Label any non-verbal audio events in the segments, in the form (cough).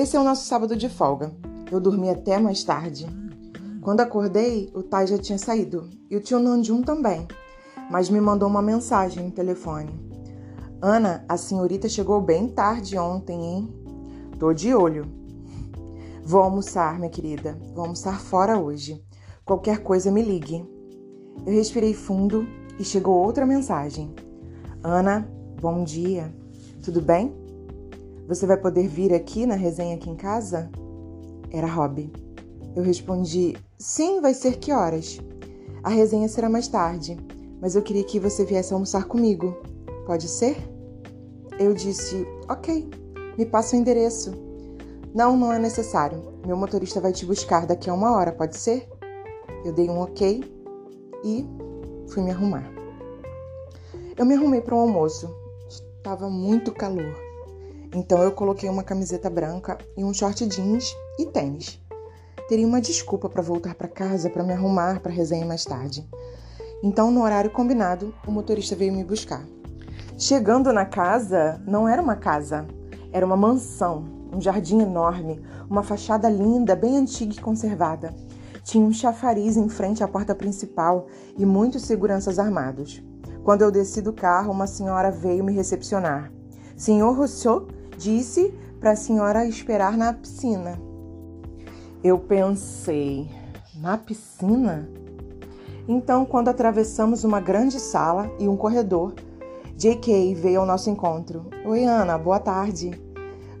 Esse é o nosso sábado de folga. Eu dormi até mais tarde. Quando acordei, o Tai já tinha saído e o tio Nanjum também, mas me mandou uma mensagem no telefone. Ana, a senhorita chegou bem tarde ontem, hein? Tô de olho. Vou almoçar, minha querida. Vou almoçar fora hoje. Qualquer coisa me ligue. Eu respirei fundo e chegou outra mensagem. Ana, bom dia. Tudo bem? Você vai poder vir aqui na resenha aqui em casa? Era Rob. Eu respondi: Sim, vai ser que horas? A resenha será mais tarde, mas eu queria que você viesse almoçar comigo. Pode ser? Eu disse: Ok, me passa o endereço. Não, não é necessário. Meu motorista vai te buscar daqui a uma hora, pode ser? Eu dei um ok e fui me arrumar. Eu me arrumei para o um almoço. Estava muito calor. Então eu coloquei uma camiseta branca e um short jeans e tênis. Teria uma desculpa para voltar para casa para me arrumar para resenha mais tarde. Então, no horário combinado, o motorista veio me buscar. Chegando na casa, não era uma casa, era uma mansão, um jardim enorme, uma fachada linda, bem antiga e conservada. Tinha um chafariz em frente à porta principal e muitos seguranças armados. Quando eu desci do carro, uma senhora veio me recepcionar. Senhor Rousseau disse para a senhora esperar na piscina. Eu pensei, na piscina? Então, quando atravessamos uma grande sala e um corredor, J.K. veio ao nosso encontro. Oi, Ana, boa tarde.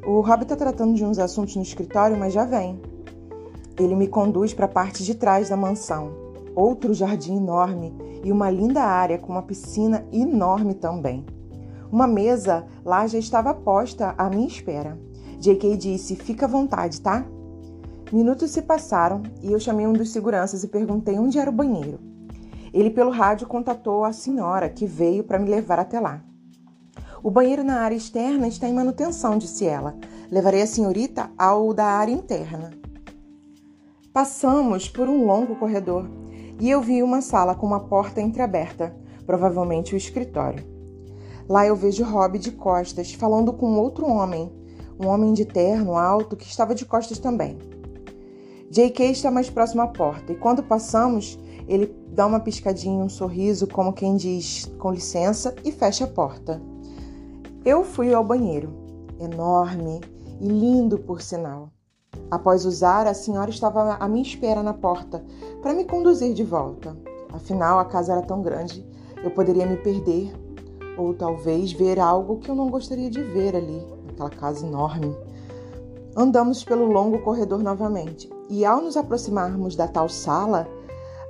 O Rob está tratando de uns assuntos no escritório, mas já vem. Ele me conduz para a parte de trás da mansão. Outro jardim enorme e uma linda área com uma piscina enorme também. Uma mesa lá já estava posta à minha espera. J.K. disse: Fica à vontade, tá? Minutos se passaram e eu chamei um dos seguranças e perguntei onde era o banheiro. Ele, pelo rádio, contatou a senhora que veio para me levar até lá. O banheiro na área externa está em manutenção, disse ela. Levarei a senhorita ao da área interna. Passamos por um longo corredor e eu vi uma sala com uma porta entreaberta, provavelmente o escritório. Lá eu vejo Rob de costas, falando com outro homem, um homem de terno alto que estava de costas também. J.K. está mais próximo à porta e quando passamos, ele dá uma piscadinha, um sorriso, como quem diz com licença, e fecha a porta. Eu fui ao banheiro, enorme e lindo por sinal. Após usar, a senhora estava à minha espera na porta para me conduzir de volta. Afinal, a casa era tão grande, eu poderia me perder ou talvez ver algo que eu não gostaria de ver ali, naquela casa enorme. Andamos pelo longo corredor novamente, e ao nos aproximarmos da tal sala,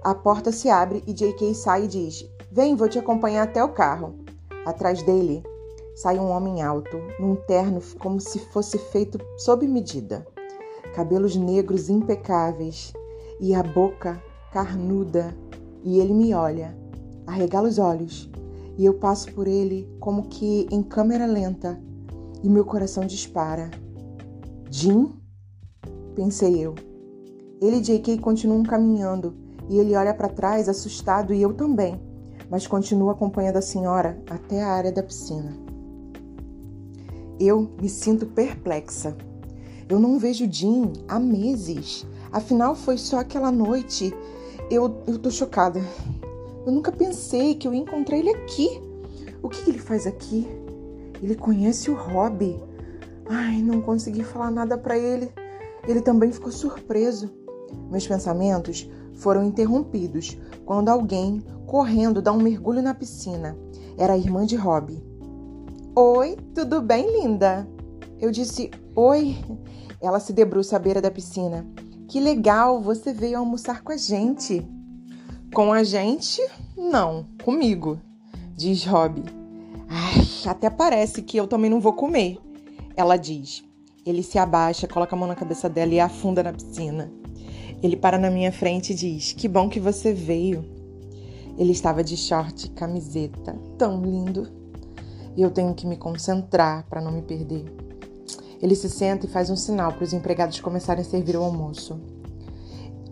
a porta se abre e J.K. sai e diz: Vem, vou te acompanhar até o carro. Atrás dele sai um homem alto, num terno como se fosse feito sob medida. Cabelos negros impecáveis e a boca carnuda. E ele me olha, arregala os olhos e eu passo por ele como que em câmera lenta e meu coração dispara. Jim? Pensei eu. Ele e J.K. continuam caminhando e ele olha para trás assustado e eu também, mas continuo acompanhando a senhora até a área da piscina. Eu me sinto perplexa. Eu não vejo Jim há meses. Afinal, foi só aquela noite. Eu, eu tô chocada. Eu nunca pensei que eu ia encontrar ele aqui. O que, ele faz aqui? Ele conhece o Rob. Ai, não consegui falar nada para ele. Ele também ficou surpreso. Meus pensamentos foram interrompidos quando alguém, correndo, dá um mergulho na piscina. Era a irmã de Rob. Oi, tudo bem, linda? Eu disse oi. Ela se debruça à beira da piscina. Que legal, você veio almoçar com a gente. Com a gente? Não, comigo, diz Rob. Ai, até parece que eu também não vou comer, ela diz. Ele se abaixa, coloca a mão na cabeça dela e afunda na piscina. Ele para na minha frente e diz: Que bom que você veio. Ele estava de short e camiseta, tão lindo. E eu tenho que me concentrar para não me perder. Ele se senta e faz um sinal para os empregados começarem a servir o almoço.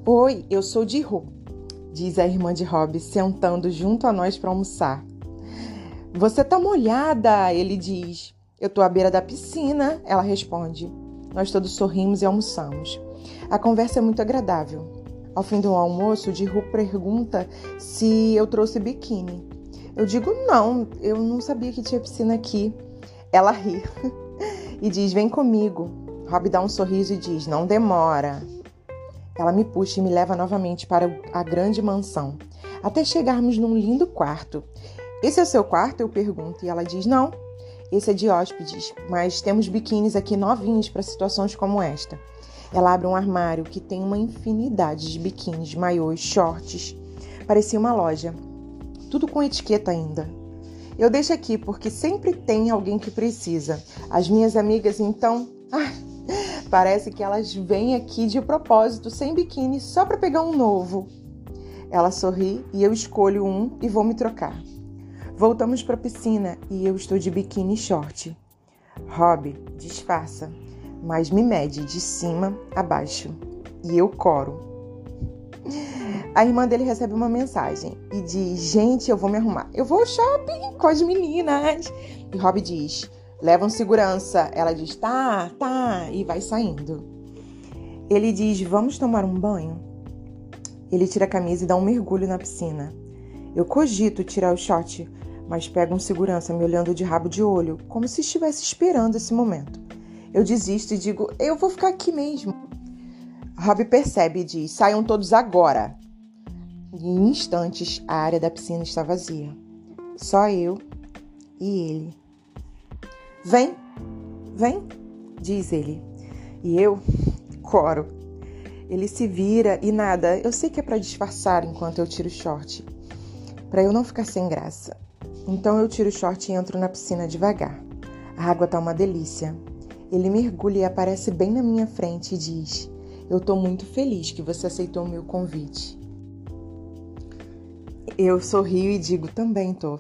Oi, eu sou de Ru diz a irmã de Rob, sentando junto a nós para almoçar. Você tá molhada, ele diz. Eu tô à beira da piscina, ela responde. Nós todos sorrimos e almoçamos. A conversa é muito agradável. Ao fim do almoço, Diru pergunta se eu trouxe biquíni. Eu digo não, eu não sabia que tinha piscina aqui. Ela ri (laughs) e diz: Vem comigo. Rob dá um sorriso e diz: Não demora. Ela me puxa e me leva novamente para a grande mansão, até chegarmos num lindo quarto. Esse é o seu quarto? Eu pergunto. E ela diz: Não, esse é de hóspedes, mas temos biquínis aqui novinhos para situações como esta. Ela abre um armário que tem uma infinidade de biquínis, maiôs, shorts. Parecia uma loja. Tudo com etiqueta ainda. Eu deixo aqui porque sempre tem alguém que precisa. As minhas amigas, então, (laughs) parece que elas vêm aqui de propósito, sem biquíni, só para pegar um novo. Ela sorri e eu escolho um e vou me trocar. Voltamos para a piscina e eu estou de biquíni short. Rob, disfarça mas me mede de cima a baixo. E eu coro. A irmã dele recebe uma mensagem e diz: Gente, eu vou me arrumar. Eu vou ao shopping com as meninas. E Rob diz: Levam segurança. Ela diz: Tá, tá. E vai saindo. Ele diz: Vamos tomar um banho? Ele tira a camisa e dá um mergulho na piscina. Eu cogito tirar o short, mas pego um segurança me olhando de rabo de olho, como se estivesse esperando esse momento. Eu desisto e digo: eu vou ficar aqui mesmo. Rob percebe e diz: saiam todos agora. Em instantes, a área da piscina está vazia. Só eu e ele. Vem, vem, diz ele. E eu coro. Ele se vira e nada. Eu sei que é para disfarçar enquanto eu tiro o short, para eu não ficar sem graça. Então eu tiro o short e entro na piscina devagar. A água tá uma delícia. Ele mergulha e aparece bem na minha frente e diz: Eu estou muito feliz que você aceitou o meu convite. Eu sorrio e digo: Também tô.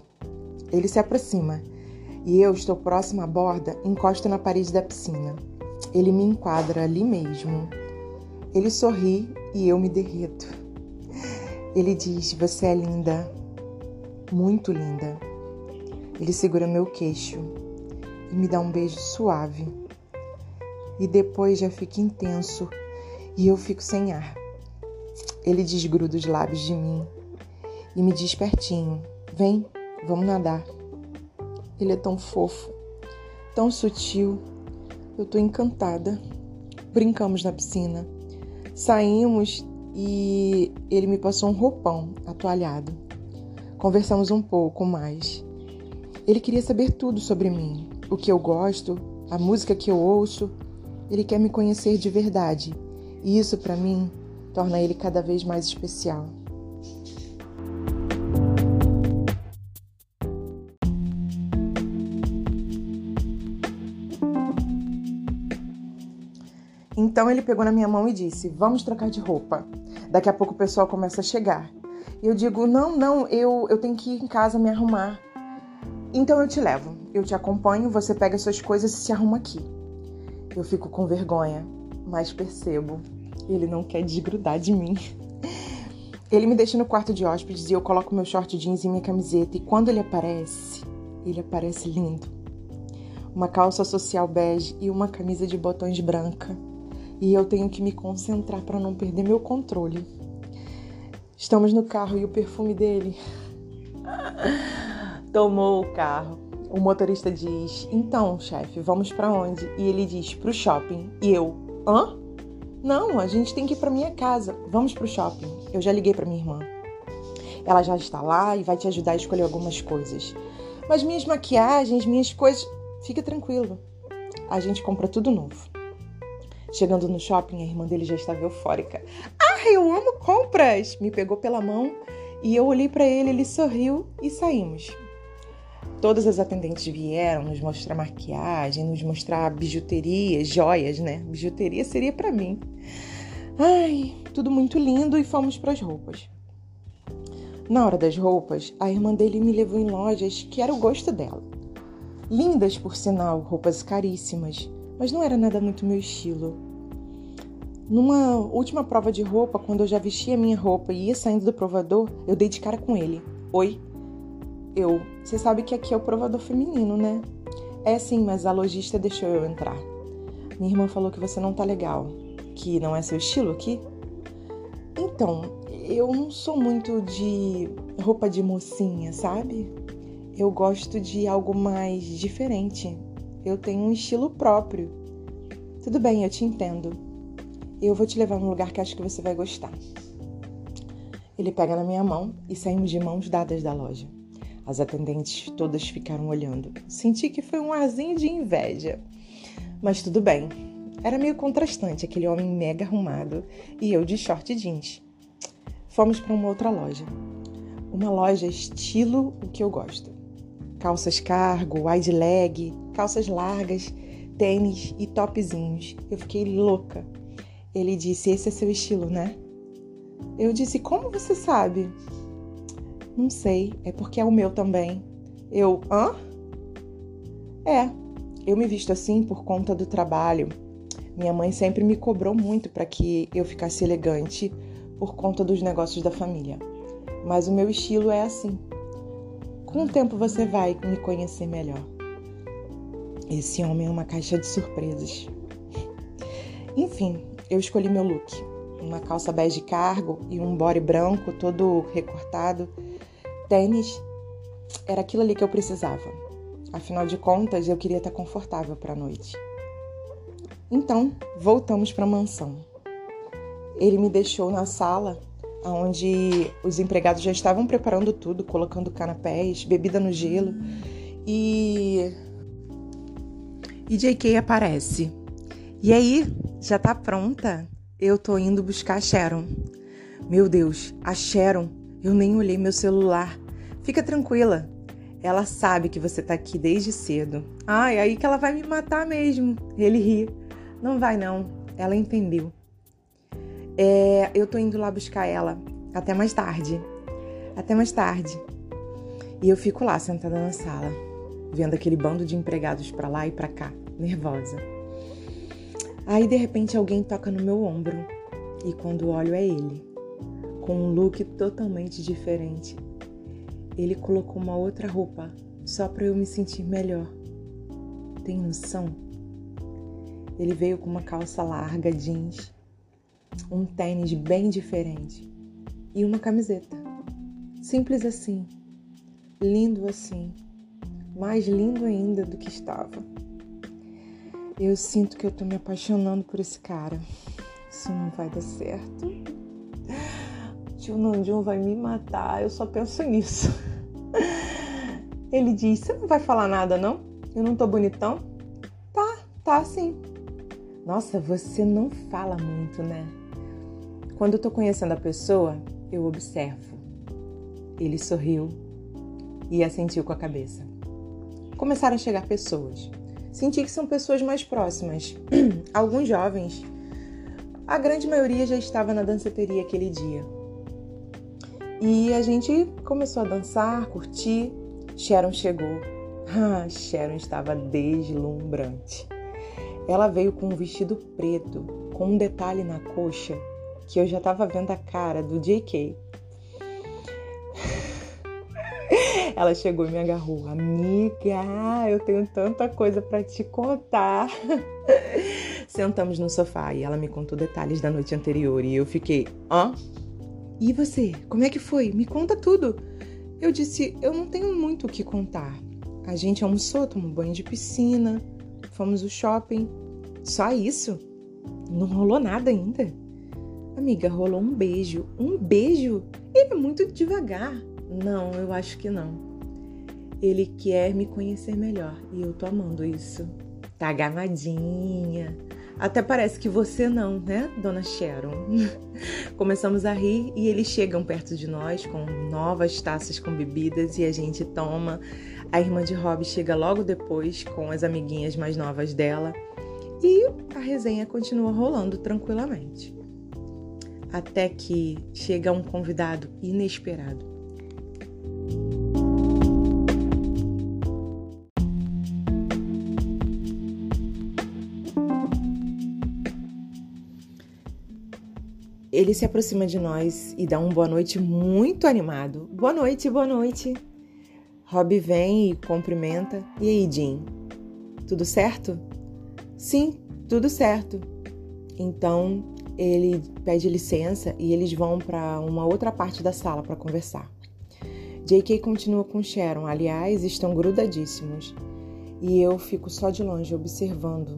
Ele se aproxima e eu estou próximo à borda, encosto na parede da piscina. Ele me enquadra ali mesmo. Ele sorri e eu me derreto. Ele diz: Você é linda, muito linda. Ele segura meu queixo e me dá um beijo suave e depois já fica intenso e eu fico sem ar. Ele desgruda os lábios de mim e me diz pertinho: Vem, vamos nadar. Ele é tão fofo, tão sutil. Eu tô encantada. Brincamos na piscina. Saímos e ele me passou um roupão atoalhado. Conversamos um pouco mais. Ele queria saber tudo sobre mim, o que eu gosto, a música que eu ouço, ele quer me conhecer de verdade, e isso para mim torna ele cada vez mais especial. Então ele pegou na minha mão e disse: Vamos trocar de roupa. Daqui a pouco o pessoal começa a chegar. E eu digo: Não, não, eu, eu tenho que ir em casa me arrumar. Então eu te levo, eu te acompanho, você pega suas coisas e se arruma aqui. Eu fico com vergonha, mas percebo, ele não quer desgrudar de mim. (laughs) Ele me deixa no quarto de hóspedes e eu coloco meu short jeans e minha camiseta. E quando ele aparece, ele aparece lindo. Uma calça social bege e uma camisa de botões branca. E eu tenho que me concentrar para não perder meu controle. Estamos no carro e o perfume dele (laughs) tomou o carro. O motorista diz: Então, chefe, vamos para onde? E ele diz: Pro shopping. E eu: Hã? Não, a gente tem que ir para minha casa. Vamos pro shopping. Eu já liguei para minha irmã. Ela já está lá e vai te ajudar a escolher algumas coisas. Mas minhas maquiagens, minhas coisas, fica tranquilo. A gente compra tudo novo. Chegando no shopping, a irmã dele já estava eufórica. Ah, eu amo compras! Me pegou pela mão e eu olhei para ele, ele sorriu e saímos. Todas as atendentes vieram nos mostrar maquiagem, nos mostrar bijuteria, joias, né? Bijuteria seria para mim. Ai, tudo muito lindo e fomos para as roupas. Na hora das roupas, a irmã dele me levou em lojas que era o gosto dela. Lindas, por sinal, roupas caríssimas, mas não era nada muito meu estilo. Numa última prova de roupa, quando eu já vestia minha roupa e ia saindo do provador, eu dei de cara com ele. Oi, eu, você sabe que aqui é o provador feminino, né? É sim, mas a lojista deixou eu entrar. Minha irmã falou que você não tá legal, que não é seu estilo aqui. Então, eu não sou muito de roupa de mocinha, sabe? Eu gosto de algo mais diferente. Eu tenho um estilo próprio. Tudo bem, eu te entendo. Eu vou te levar num lugar que acho que você vai gostar. Ele pega na minha mão e saímos de mãos dadas da loja. As atendentes todas ficaram olhando. Senti que foi um arzinho de inveja. Mas tudo bem. Era meio contrastante aquele homem mega arrumado e eu de short jeans. Fomos para uma outra loja. Uma loja estilo o que eu gosto. Calças cargo, wide leg, calças largas, tênis e topzinhos. Eu fiquei louca. Ele disse: Esse é seu estilo, né? Eu disse: Como você sabe? Não sei, é porque é o meu também. Eu, hã? É, eu me visto assim por conta do trabalho. Minha mãe sempre me cobrou muito para que eu ficasse elegante por conta dos negócios da família. Mas o meu estilo é assim. Com o tempo você vai me conhecer melhor. Esse homem é uma caixa de surpresas. Enfim, eu escolhi meu look uma calça bege cargo e um body branco todo recortado. Tênis era aquilo ali que eu precisava. Afinal de contas, eu queria estar confortável para a noite. Então, voltamos para a mansão. Ele me deixou na sala, onde os empregados já estavam preparando tudo, colocando canapés, bebida no gelo. E e JK aparece. E aí, já tá pronta? eu tô indo buscar a Sharon. Meu Deus, a Sharon, eu nem olhei meu celular. Fica tranquila. Ela sabe que você tá aqui desde cedo. Ai, aí que ela vai me matar mesmo. Ele ri. Não vai não. Ela entendeu. É, eu tô indo lá buscar ela. Até mais tarde. Até mais tarde. E eu fico lá sentada na sala, vendo aquele bando de empregados para lá e para cá, nervosa. Aí de repente alguém toca no meu ombro e quando olho é ele, com um look totalmente diferente. Ele colocou uma outra roupa só para eu me sentir melhor. Tem noção? Ele veio com uma calça larga jeans, um tênis bem diferente e uma camiseta. Simples assim, lindo assim, mais lindo ainda do que estava. Eu sinto que eu tô me apaixonando por esse cara. Isso não vai dar certo. Tio Nandinho vai me matar. Eu só penso nisso. Ele diz: Você não vai falar nada, não? Eu não tô bonitão? Tá, tá sim. Nossa, você não fala muito, né? Quando eu tô conhecendo a pessoa, eu observo. Ele sorriu e assentiu com a cabeça. Começaram a chegar pessoas senti que são pessoas mais próximas. (clears throat) Alguns jovens, a grande maioria já estava na danceteria aquele dia. E a gente começou a dançar, curtir. Sharon chegou. (laughs) Ah, Sharon estava deslumbrante. Ela veio com um vestido preto, com um detalhe na coxa, que eu já estava vendo a cara do JK. Ela chegou e me agarrou. Amiga, eu tenho tanta coisa para te contar. (laughs) Sentamos no sofá e ela me contou detalhes da noite anterior e eu fiquei, hã? E você? Como é que foi? Me conta tudo. Eu disse, eu não tenho muito o que contar. A gente almoçou, tomou banho de piscina, fomos ao shopping. Só isso? Não rolou nada ainda. Amiga, rolou um beijo. Um beijo? Ele é muito devagar. Não, eu acho que não. Ele quer me conhecer melhor e eu tô amando isso. Tá gamadinha. Até parece que você não, né, dona Sharon? (laughs) Começamos a rir e eles chegam perto de nós com novas taças com bebidas e a gente toma. A irmã de Rob chega logo depois com as amiguinhas mais novas dela e a resenha continua rolando tranquilamente. Até que chega um convidado inesperado. Ele se aproxima de nós e dá um boa noite muito animado. Boa noite, boa noite. Rob vem e cumprimenta. E aí, Jim? Tudo certo? Sim, tudo certo. Então ele pede licença e eles vão para uma outra parte da sala para conversar. J.K. continua com Sharon, aliás, estão grudadíssimos. E eu fico só de longe observando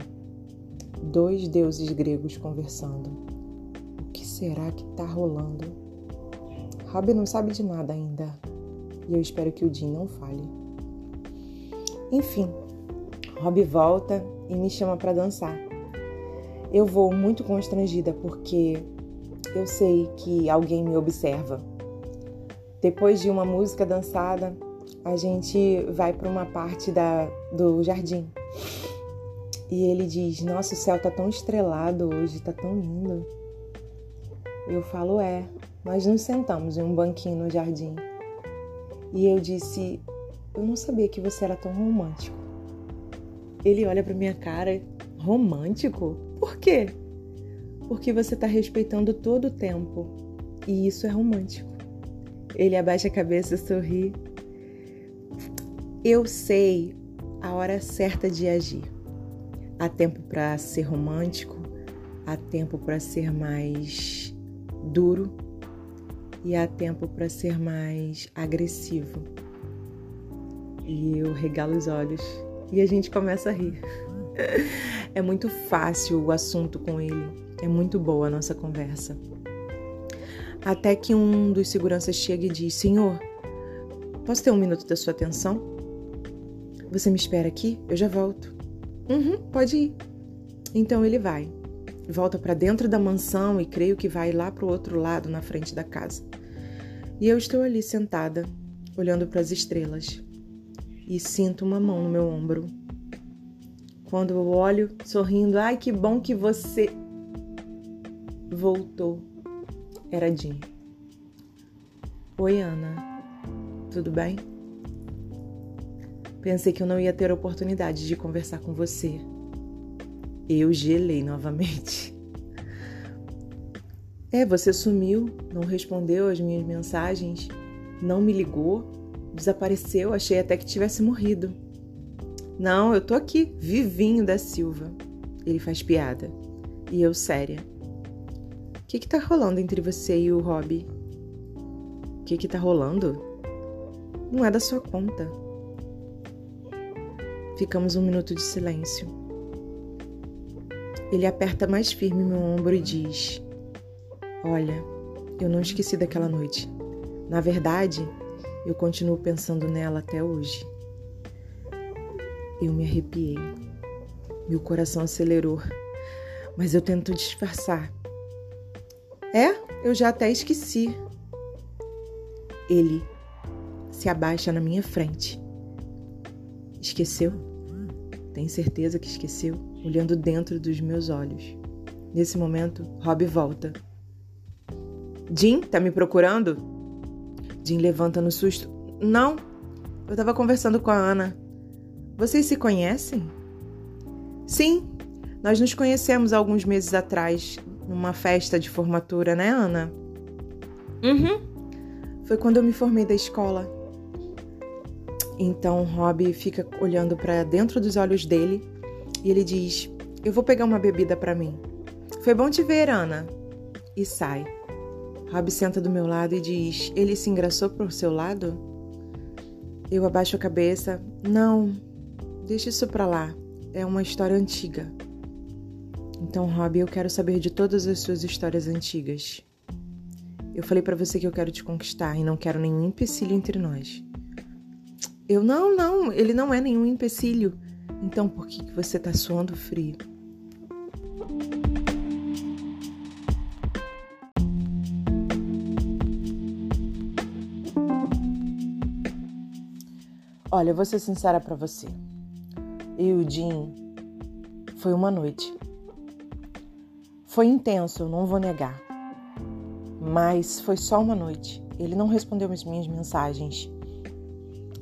dois deuses gregos conversando. Será que tá rolando? Rob não sabe de nada ainda. E eu espero que o Jim não fale. Enfim, Rob volta e me chama para dançar. Eu vou muito constrangida porque eu sei que alguém me observa. Depois de uma música dançada, a gente vai para uma parte da, do jardim. E ele diz: Nossa, o céu tá tão estrelado hoje, tá tão lindo. Eu falo: É, nós nos sentamos em um banquinho no jardim. E eu disse: Eu não sabia que você era tão romântico. Ele olha para minha cara: Romântico? Por quê? Porque você tá respeitando todo o tempo. E isso é romântico. Ele abaixa a cabeça, sorri. Eu sei a hora certa de agir. Há tempo para ser romântico, há tempo para ser mais duro e há tempo para ser mais agressivo. E eu regalo os olhos e a gente começa a rir. (laughs) É muito fácil o assunto com ele, é muito boa a nossa conversa. Até que um dos seguranças chega e diz: Senhor, posso ter um minuto da sua atenção? Você me espera aqui? Eu já volto. Uhum, pode ir. Então ele vai. Volta para dentro da mansão e creio que vai lá para o outro lado, na frente da casa. E eu estou ali sentada, olhando para as estrelas. E sinto uma mão no meu ombro. Quando eu olho, sorrindo, ai que bom que você voltou era Jim. Oi, Ana. Tudo bem? Pensei que eu não ia ter oportunidade de conversar com você. Eu gelei novamente. É, você sumiu, não respondeu às minhas mensagens, não me ligou, desapareceu, achei até que tivesse morrido. Não, eu tô aqui, vivinho da Silva. Ele faz piada. E eu séria que que tá rolando entre você e o Rob? O que que tá rolando? Não é da sua conta. Ficamos um minuto de silêncio. Ele aperta mais firme meu ombro e diz: Olha, eu não esqueci daquela noite. Na verdade, eu continuo pensando nela até hoje. Eu me arrepiei. Meu coração acelerou, mas eu tento disfarçar é, eu já até esqueci. Ele se abaixa na minha frente. Esqueceu? Tem certeza que esqueceu? Olhando dentro dos meus olhos. Nesse momento, Rob volta. Jim, tá me procurando? Jim levanta no susto. Não, eu tava conversando com a Ana. Vocês se conhecem? Sim, nós nos conhecemos alguns meses atrás, numa festa de formatura, né, Ana? Uhum. Foi quando eu me formei da escola. Então, Rob fica olhando para dentro dos olhos dele e ele diz: Eu vou pegar uma bebida para mim. Foi bom te ver, Ana. E sai. Rob senta do meu lado e diz: Ele se engraçou pro seu lado? Eu abaixo a cabeça. Não, deixa isso pra lá. É uma história antiga. Então, Rob, eu quero saber de todas as suas histórias antigas. Eu falei para você que eu quero te conquistar e não quero nenhum empecilho entre nós. Eu não, não, ele não é nenhum empecilho. Então, por que, que você tá suando frio? Olha, eu vou ser sincera para você. Eu e o Jim foi uma noite. Foi intenso, não vou negar. Mas foi só uma noite. Ele não respondeu as minhas mensagens.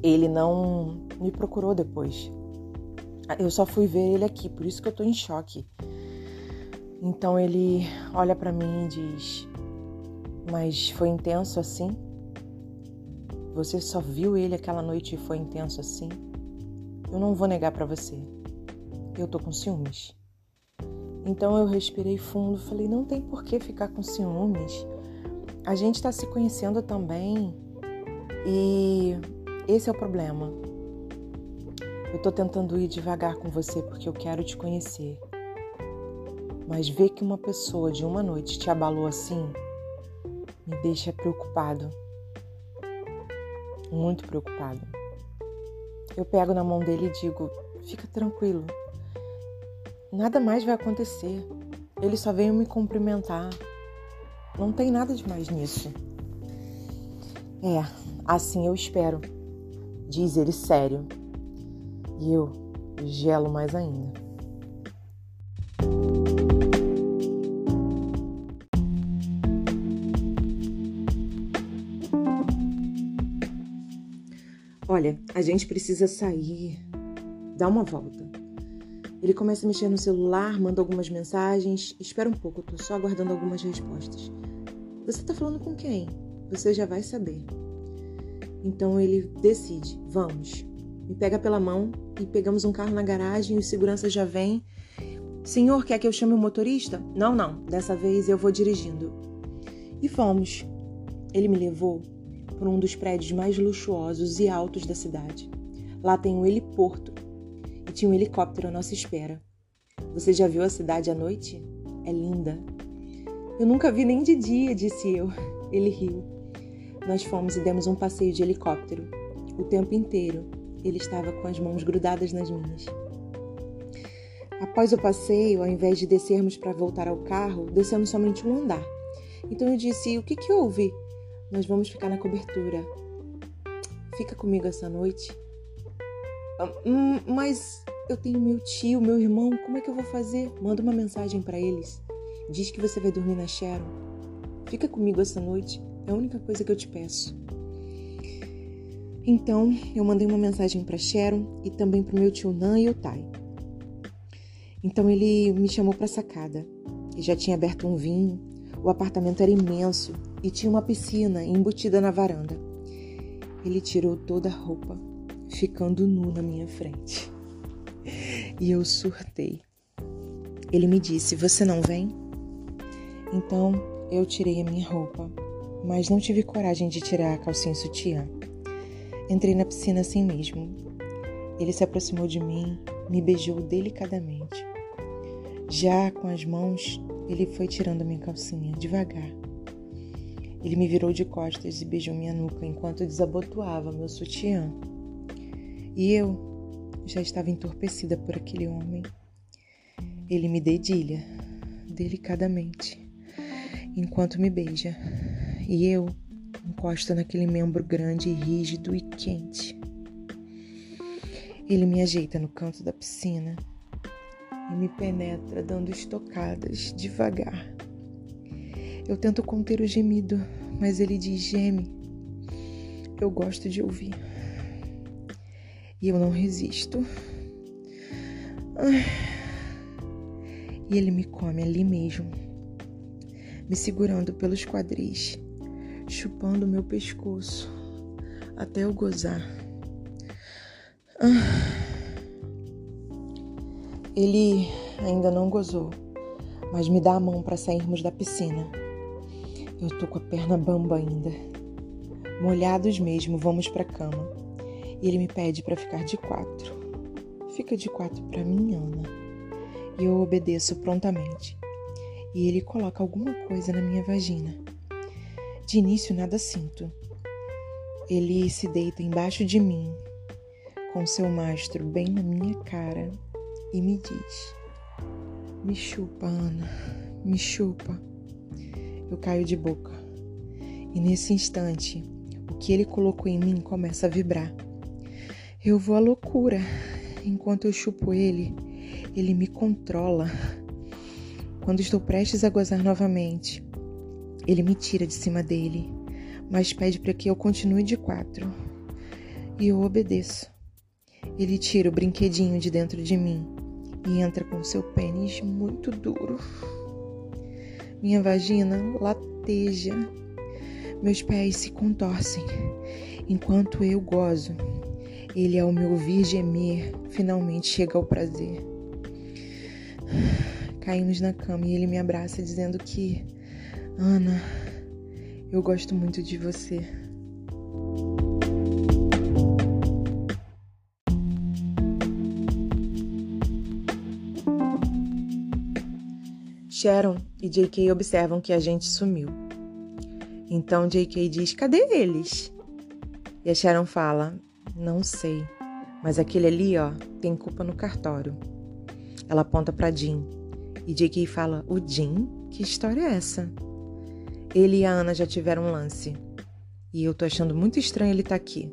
Ele não me procurou depois. Eu só fui ver ele aqui, por isso que eu tô em choque. Então ele olha para mim e diz: Mas foi intenso assim? Você só viu ele aquela noite e foi intenso assim? Eu não vou negar para você. Eu tô com ciúmes. Então eu respirei fundo, falei: não tem por que ficar com ciúmes. A gente está se conhecendo também e esse é o problema. Eu tô tentando ir devagar com você porque eu quero te conhecer. Mas ver que uma pessoa de uma noite te abalou assim me deixa preocupado. Muito preocupado. Eu pego na mão dele e digo: fica tranquilo, nada mais vai acontecer. Ele só veio me cumprimentar. Não tem nada de mais nisso. É, assim eu espero, diz ele sério. E eu gelo mais ainda. Olha, a gente precisa sair, dar uma volta. Ele começa a mexer no celular, manda algumas mensagens. Espera um pouco, tô só aguardando algumas respostas. Você tá falando com quem? Você já vai saber. Então ele decide, vamos. Me pega pela mão e pegamos um carro na garagem e o segurança já vem. Senhor, quer que eu chame o motorista? Não, não, dessa vez eu vou dirigindo. E fomos. Ele me levou por um dos prédios mais luxuosos e altos da cidade. Lá tem um heliporto e tinha um helicóptero à nossa espera. Você já viu a cidade à noite? É linda. Eu nunca vi nem de dia, disse eu. Ele riu. Nós fomos e demos um passeio de helicóptero. O tempo inteiro ele estava com as mãos grudadas nas minhas. Após o passeio, ao invés de descermos para voltar ao carro, descemos somente um andar. Então eu disse: O que, que houve? Nós vamos ficar na cobertura. Fica comigo essa noite. Hum, mas eu tenho meu tio, meu irmão, como é que eu vou fazer? Manda uma mensagem para eles. Diz que você vai dormir na Sharon. Fica comigo essa noite. É a única coisa que eu te peço. Então, eu mandei uma mensagem para Sharon e também para meu tio Nan e o Tai. Então ele me chamou para a sacada. Ele já tinha aberto um vinho. O apartamento era imenso e tinha uma piscina embutida na varanda. Ele tirou toda a roupa, ficando nu na minha frente. E eu surtei. Ele me disse: Você não vem? Então eu tirei a minha roupa, mas não tive coragem de tirar a calcinha sutiã. Entrei na piscina assim mesmo. Ele se aproximou de mim, me beijou delicadamente. Já com as mãos, ele foi tirando minha calcinha devagar ele me virou de costas e beijou minha nuca enquanto desabotoava meu sutiã. E eu já estava entorpecida por aquele homem. Ele me dedilha delicadamente enquanto me beija, e eu encosto naquele membro grande, rígido e quente. Ele me ajeita no canto da piscina e me penetra dando estocadas devagar. Eu tento conter o gemido, mas ele diz: geme. Eu gosto de ouvir. E eu não resisto. E ele me come ali mesmo, me segurando pelos quadris, chupando meu pescoço até eu gozar. Ele ainda não gozou, mas me dá a mão para sairmos da piscina. Eu tô com a perna bamba ainda. Molhados mesmo, vamos pra cama. E ele me pede para ficar de quatro. Fica de quatro para mim, Ana. E eu obedeço prontamente. E ele coloca alguma coisa na minha vagina. De início, nada sinto. Ele se deita embaixo de mim, com seu mastro bem na minha cara, e me diz: Me chupa, Ana, me chupa eu caio de boca. E nesse instante, o que ele colocou em mim começa a vibrar. Eu vou à loucura. Enquanto eu chupo ele, ele me controla. Quando estou prestes a gozar novamente, ele me tira de cima dele, mas pede para que eu continue de quatro. E eu obedeço. Ele tira o brinquedinho de dentro de mim e entra com seu pênis muito duro. Minha vagina lateja. Meus pés se contorcem enquanto eu gozo. Ele, ao me ouvir gemer, finalmente chega ao prazer. caímos na cama e ele me abraça dizendo que Ana, eu gosto muito de você. Sharon e JK observam que a gente sumiu. Então JK diz: Cadê eles? E a Sharon fala: Não sei, mas aquele ali, ó, tem culpa no cartório. Ela aponta para Jim. E JK fala: O Jim? Que história é essa? Ele e a Ana já tiveram um lance. E eu tô achando muito estranho ele estar tá aqui.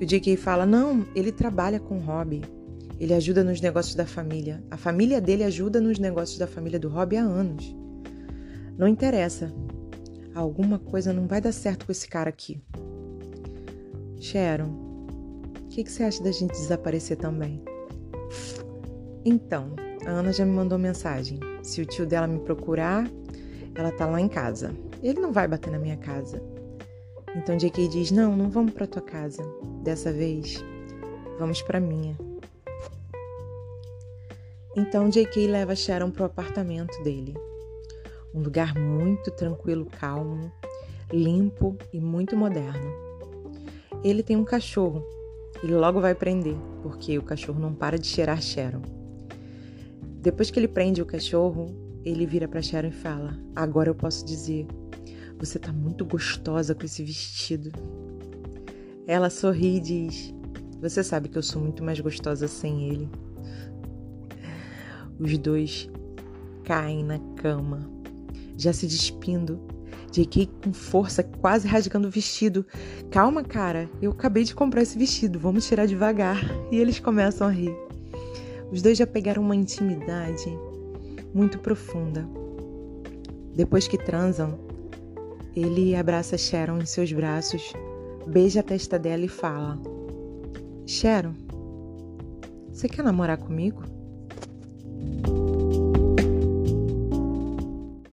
E o JK fala: Não, ele trabalha com o Robbie. Ele ajuda nos negócios da família. A família dele ajuda nos negócios da família do Robbie há anos. Não interessa. Alguma coisa não vai dar certo com esse cara aqui. Sharon, o que, que você acha da gente desaparecer também? Então, a Ana já me mandou mensagem. Se o tio dela me procurar, ela tá lá em casa. Ele não vai bater na minha casa. Então JK diz: Não, não vamos para tua casa. Dessa vez, vamos para minha. Então JK leva Sharon pro apartamento dele. Um lugar muito tranquilo, calmo, limpo e muito moderno. Ele tem um cachorro e logo vai prender, porque o cachorro não para de cheirar Sharon. Depois que ele prende o cachorro, ele vira para Sharon e fala: Agora eu posso dizer, você tá muito gostosa com esse vestido. Ela sorri e diz: Você sabe que eu sou muito mais gostosa sem ele. Os dois caem na cama, já se despindo. JK com força, quase rasgando o vestido. Calma, cara, eu acabei de comprar esse vestido, vamos tirar devagar. E eles começam a rir. Os dois já pegaram uma intimidade muito profunda. Depois que transam, ele abraça Sharon em seus braços, beija a testa dela e fala: Sharon, você quer namorar comigo?